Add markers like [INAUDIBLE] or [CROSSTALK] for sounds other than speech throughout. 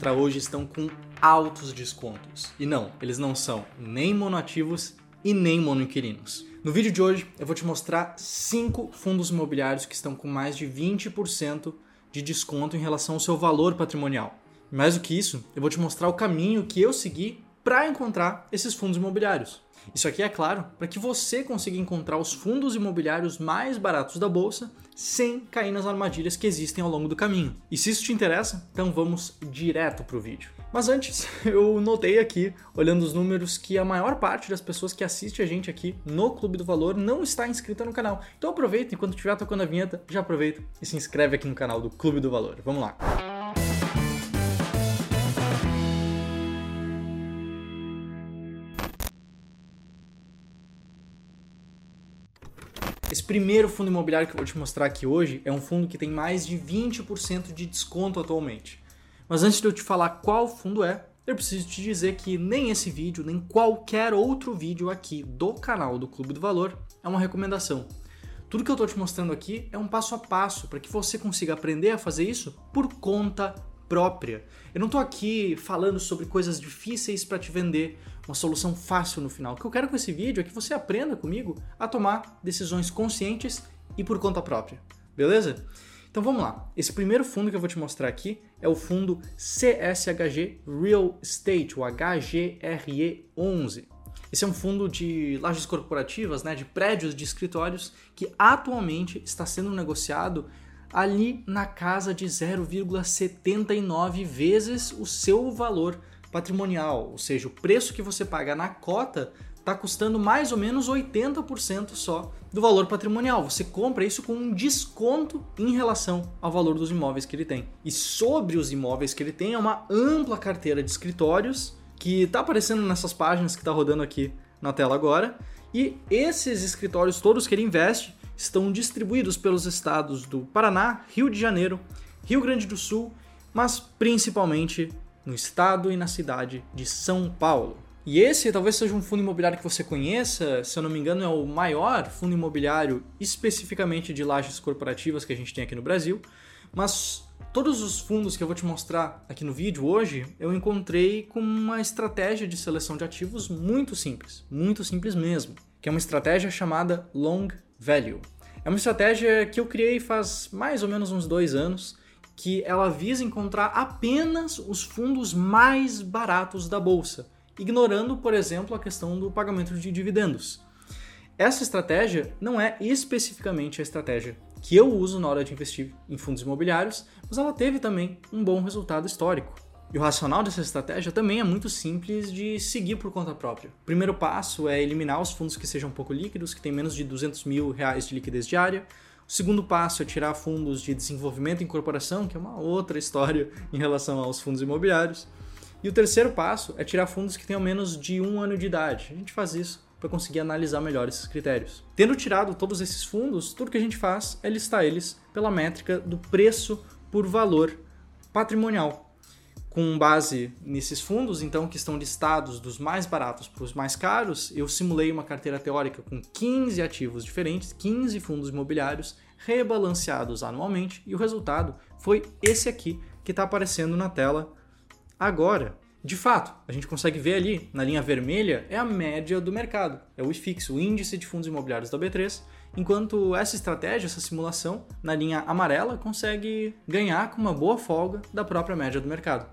mostrar hoje estão com altos descontos. E não, eles não são nem monoativos e nem monoinquilinos. No vídeo de hoje eu vou te mostrar cinco fundos imobiliários que estão com mais de 20% de desconto em relação ao seu valor patrimonial. Mais do que isso, eu vou te mostrar o caminho que eu segui para encontrar esses fundos imobiliários. Isso aqui é claro para que você consiga encontrar os fundos imobiliários mais baratos da bolsa sem cair nas armadilhas que existem ao longo do caminho. E se isso te interessa, então vamos direto para o vídeo. Mas antes, [LAUGHS] eu notei aqui, olhando os números, que a maior parte das pessoas que assiste a gente aqui no Clube do Valor não está inscrita no canal. Então aproveita, enquanto estiver tocando a vinheta, já aproveita e se inscreve aqui no canal do Clube do Valor. Vamos lá! Primeiro fundo imobiliário que eu vou te mostrar aqui hoje é um fundo que tem mais de 20% de desconto atualmente. Mas antes de eu te falar qual fundo é, eu preciso te dizer que nem esse vídeo, nem qualquer outro vídeo aqui do canal do Clube do Valor é uma recomendação. Tudo que eu estou te mostrando aqui é um passo a passo para que você consiga aprender a fazer isso por conta própria. Eu não estou aqui falando sobre coisas difíceis para te vender uma solução fácil no final. O que eu quero com esse vídeo é que você aprenda comigo a tomar decisões conscientes e por conta própria. Beleza? Então vamos lá. Esse primeiro fundo que eu vou te mostrar aqui é o fundo CSHG Real Estate, o HGRE11. Esse é um fundo de lajes corporativas, né, de prédios de escritórios que atualmente está sendo negociado ali na casa de 0,79 vezes o seu valor patrimonial, ou seja, o preço que você paga na cota está custando mais ou menos 80% só do valor patrimonial. Você compra isso com um desconto em relação ao valor dos imóveis que ele tem. E sobre os imóveis que ele tem, é uma ampla carteira de escritórios que está aparecendo nessas páginas que está rodando aqui na tela agora. E esses escritórios todos que ele investe estão distribuídos pelos estados do Paraná, Rio de Janeiro, Rio Grande do Sul, mas principalmente no estado e na cidade de São Paulo. E esse talvez seja um fundo imobiliário que você conheça, se eu não me engano, é o maior fundo imobiliário especificamente de lajes corporativas que a gente tem aqui no Brasil. Mas todos os fundos que eu vou te mostrar aqui no vídeo hoje, eu encontrei com uma estratégia de seleção de ativos muito simples, muito simples mesmo, que é uma estratégia chamada Long Value. É uma estratégia que eu criei faz mais ou menos uns dois anos, que ela visa encontrar apenas os fundos mais baratos da bolsa, ignorando, por exemplo, a questão do pagamento de dividendos. Essa estratégia não é especificamente a estratégia que eu uso na hora de investir em fundos imobiliários, mas ela teve também um bom resultado histórico. E o racional dessa estratégia também é muito simples de seguir por conta própria. O primeiro passo é eliminar os fundos que sejam pouco líquidos, que têm menos de 200 mil reais de liquidez diária. O segundo passo é tirar fundos de desenvolvimento e incorporação, que é uma outra história em relação aos fundos imobiliários. E o terceiro passo é tirar fundos que tenham menos de um ano de idade. A gente faz isso para conseguir analisar melhor esses critérios. Tendo tirado todos esses fundos, tudo que a gente faz é listar eles pela métrica do preço por valor patrimonial com base nesses fundos, então, que estão listados dos mais baratos para os mais caros, eu simulei uma carteira teórica com 15 ativos diferentes, 15 fundos imobiliários rebalanceados anualmente, e o resultado foi esse aqui que está aparecendo na tela agora. De fato, a gente consegue ver ali, na linha vermelha, é a média do mercado, é o IFIX, o índice de fundos imobiliários da B3, enquanto essa estratégia, essa simulação, na linha amarela, consegue ganhar com uma boa folga da própria média do mercado.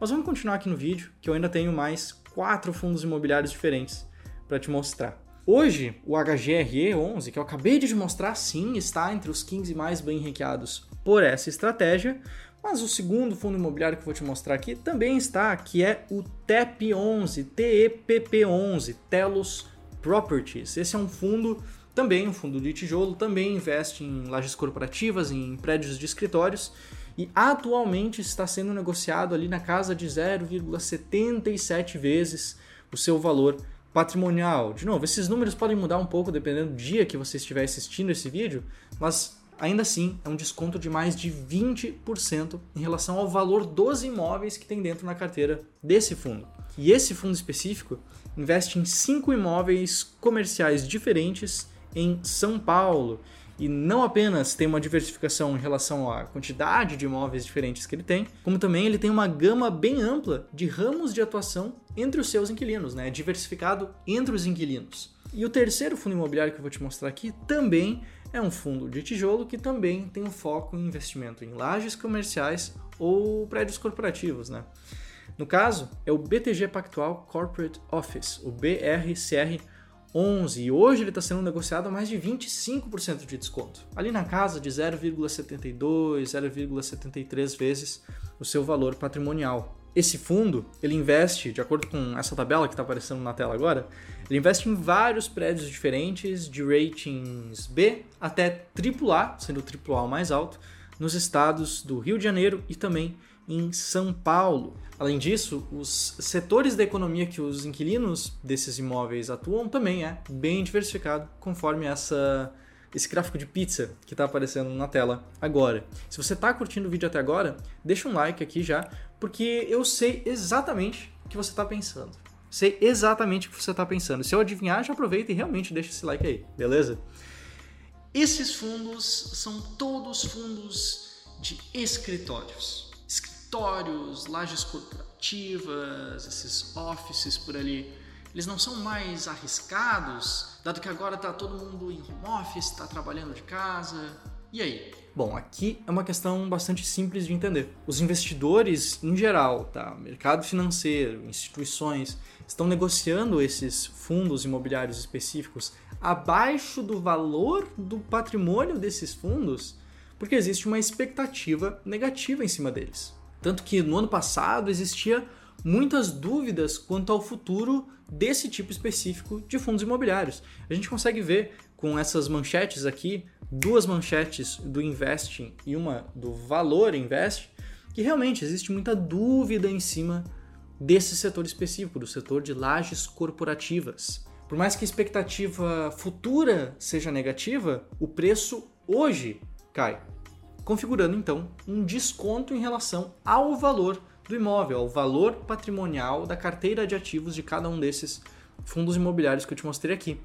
Mas vamos continuar aqui no vídeo, que eu ainda tenho mais quatro fundos imobiliários diferentes para te mostrar. Hoje, o HGRE11, que eu acabei de te mostrar, sim, está entre os 15 mais bem ranqueados por essa estratégia, mas o segundo fundo imobiliário que eu vou te mostrar aqui também está, que é o TEP11, TEPP11, Telos Properties. Esse é um fundo, também um fundo de tijolo, também investe em lajes corporativas, em prédios de escritórios e atualmente está sendo negociado ali na casa de 0,77 vezes o seu valor patrimonial. De novo, esses números podem mudar um pouco dependendo do dia que você estiver assistindo esse vídeo, mas ainda assim é um desconto de mais de 20% em relação ao valor dos imóveis que tem dentro na carteira desse fundo. E esse fundo específico investe em cinco imóveis comerciais diferentes em São Paulo. e não apenas tem uma diversificação em relação à quantidade de imóveis diferentes que ele tem, como também ele tem uma gama bem ampla de ramos de atuação entre os seus inquilinos, né? diversificado entre os inquilinos. E o terceiro fundo imobiliário que eu vou te mostrar aqui também é um fundo de tijolo que também tem um foco em investimento em lajes comerciais ou prédios corporativos. Né? No caso, é o BTG Pactual Corporate Office, o BRCR 11 e hoje ele está sendo negociado a mais de 25% de desconto, ali na casa de 0,72, 0,73 vezes o seu valor patrimonial. Esse fundo, ele investe, de acordo com essa tabela que está aparecendo na tela agora, ele investe em vários prédios diferentes, de ratings B até AAA, sendo o AAA o mais alto, nos estados do Rio de Janeiro e também em São Paulo. Além disso, os setores da economia que os inquilinos desses imóveis atuam também é bem diversificado, conforme essa esse gráfico de pizza que está aparecendo na tela agora. Se você está curtindo o vídeo até agora, deixa um like aqui já, porque eu sei exatamente o que você está pensando. Sei exatamente o que você está pensando. Se eu adivinhar, já aproveita e realmente deixa esse like aí, beleza? Esses fundos são todos fundos de escritórios escritórios, lajes corporativas, esses offices por ali, eles não são mais arriscados, dado que agora está todo mundo em home office, está trabalhando de casa. E aí? Bom, aqui é uma questão bastante simples de entender. Os investidores, em geral, tá? mercado financeiro, instituições, estão negociando esses fundos imobiliários específicos abaixo do valor do patrimônio desses fundos, porque existe uma expectativa negativa em cima deles. Tanto que no ano passado existia muitas dúvidas quanto ao futuro desse tipo específico de fundos imobiliários. A gente consegue ver com essas manchetes aqui, duas manchetes do Investing e uma do Valor Invest, que realmente existe muita dúvida em cima desse setor específico, do setor de lajes corporativas. Por mais que a expectativa futura seja negativa, o preço hoje cai configurando então um desconto em relação ao valor do imóvel, ao valor patrimonial da carteira de ativos de cada um desses fundos imobiliários que eu te mostrei aqui.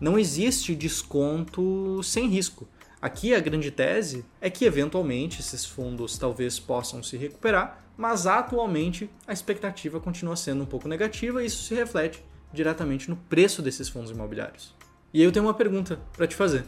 Não existe desconto sem risco. Aqui a grande tese é que eventualmente esses fundos talvez possam se recuperar, mas atualmente a expectativa continua sendo um pouco negativa e isso se reflete diretamente no preço desses fundos imobiliários. E eu tenho uma pergunta para te fazer.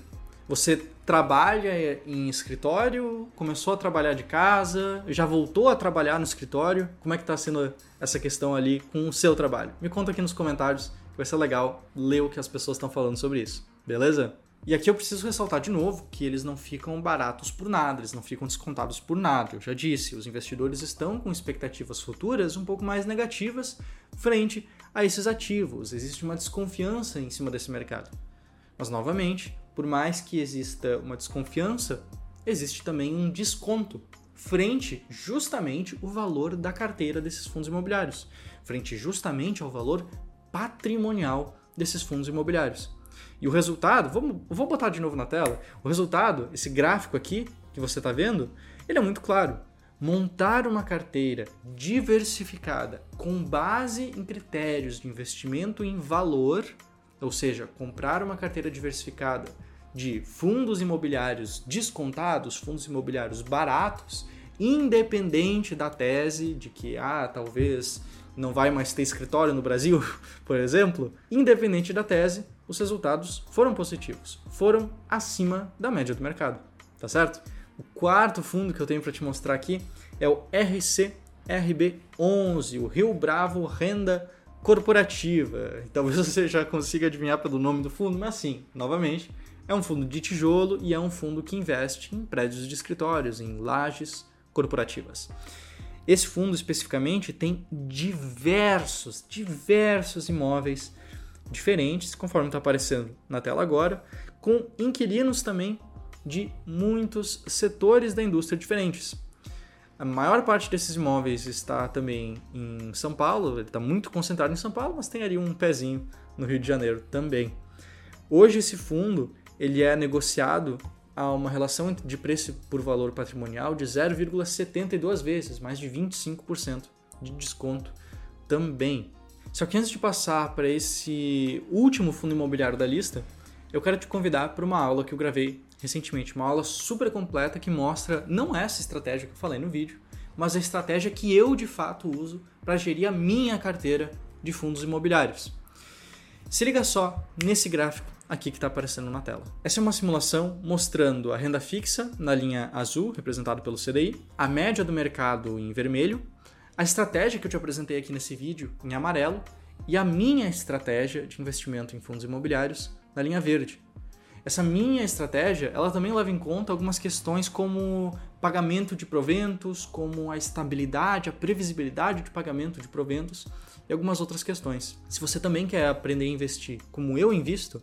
Você trabalha em escritório, começou a trabalhar de casa, já voltou a trabalhar no escritório? Como é que está sendo essa questão ali com o seu trabalho? Me conta aqui nos comentários, que vai ser legal ler o que as pessoas estão falando sobre isso, beleza? E aqui eu preciso ressaltar de novo que eles não ficam baratos por nada, eles não ficam descontados por nada. Eu já disse, os investidores estão com expectativas futuras um pouco mais negativas frente a esses ativos. Existe uma desconfiança em cima desse mercado. Mas novamente, por mais que exista uma desconfiança, existe também um desconto frente justamente o valor da carteira desses fundos imobiliários, frente justamente ao valor patrimonial desses fundos imobiliários. E o resultado, vamos, vou botar de novo na tela, o resultado, esse gráfico aqui que você está vendo, ele é muito claro. Montar uma carteira diversificada com base em critérios de investimento em valor, ou seja, comprar uma carteira diversificada de fundos imobiliários descontados, fundos imobiliários baratos, independente da tese de que, ah, talvez não vai mais ter escritório no Brasil, [LAUGHS] por exemplo, independente da tese, os resultados foram positivos, foram acima da média do mercado, tá certo? O quarto fundo que eu tenho para te mostrar aqui é o RCRB11, o Rio Bravo Renda Corporativa. Talvez [LAUGHS] você já consiga adivinhar pelo nome do fundo, mas sim, novamente, é um fundo de tijolo e é um fundo que investe em prédios de escritórios, em lajes corporativas. Esse fundo especificamente tem diversos, diversos imóveis diferentes, conforme está aparecendo na tela agora, com inquilinos também de muitos setores da indústria diferentes. A maior parte desses imóveis está também em São Paulo, ele está muito concentrado em São Paulo, mas tem ali um pezinho no Rio de Janeiro também. Hoje esse fundo ele é negociado a uma relação de preço por valor patrimonial de 0,72 vezes, mais de 25% de desconto também. Só que antes de passar para esse último fundo imobiliário da lista, eu quero te convidar para uma aula que eu gravei recentemente, uma aula super completa que mostra não essa estratégia que eu falei no vídeo, mas a estratégia que eu de fato uso para gerir a minha carteira de fundos imobiliários. Se liga só nesse gráfico aqui que está aparecendo na tela. Essa é uma simulação mostrando a renda fixa na linha azul, representada pelo CDI, a média do mercado em vermelho, a estratégia que eu te apresentei aqui nesse vídeo em amarelo e a minha estratégia de investimento em fundos imobiliários na linha verde. Essa minha estratégia, ela também leva em conta algumas questões como pagamento de proventos, como a estabilidade, a previsibilidade de pagamento de proventos e algumas outras questões. Se você também quer aprender a investir como eu invisto,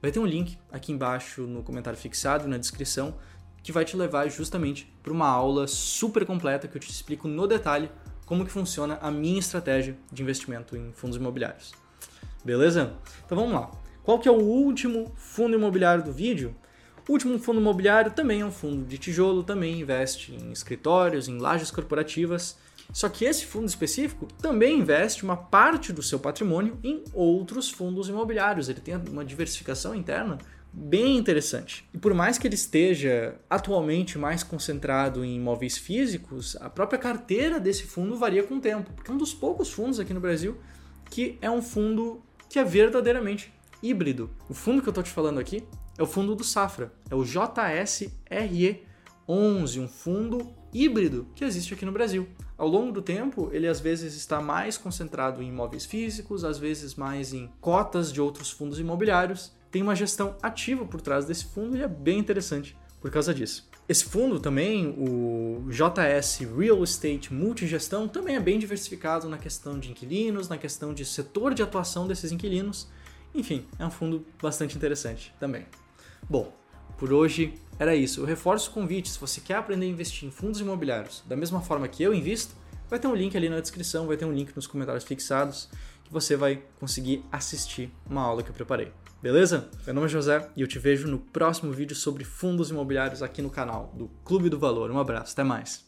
vai ter um link aqui embaixo no comentário fixado na descrição que vai te levar justamente para uma aula super completa que eu te explico no detalhe como que funciona a minha estratégia de investimento em fundos imobiliários. Beleza? Então vamos lá. Qual que é o último fundo imobiliário do vídeo? O último fundo imobiliário também é um fundo de tijolo, também investe em escritórios, em lajes corporativas. Só que esse fundo específico também investe uma parte do seu patrimônio em outros fundos imobiliários. Ele tem uma diversificação interna bem interessante. E por mais que ele esteja atualmente mais concentrado em imóveis físicos, a própria carteira desse fundo varia com o tempo, porque é um dos poucos fundos aqui no Brasil que é um fundo que é verdadeiramente híbrido. O fundo que eu estou te falando aqui é o fundo do Safra, é o JSRE11, um fundo híbrido que existe aqui no Brasil. Ao longo do tempo, ele às vezes está mais concentrado em imóveis físicos, às vezes mais em cotas de outros fundos imobiliários. Tem uma gestão ativa por trás desse fundo e é bem interessante por causa disso. Esse fundo também, o JS Real Estate Multigestão, também é bem diversificado na questão de inquilinos, na questão de setor de atuação desses inquilinos enfim, é um fundo bastante interessante também. Bom, por hoje era isso. Eu reforço o convite, se você quer aprender a investir em fundos imobiliários da mesma forma que eu invisto, vai ter um link ali na descrição, vai ter um link nos comentários fixados que você vai conseguir assistir uma aula que eu preparei. Beleza? Meu nome é José e eu te vejo no próximo vídeo sobre fundos imobiliários aqui no canal do Clube do Valor. Um abraço, até mais.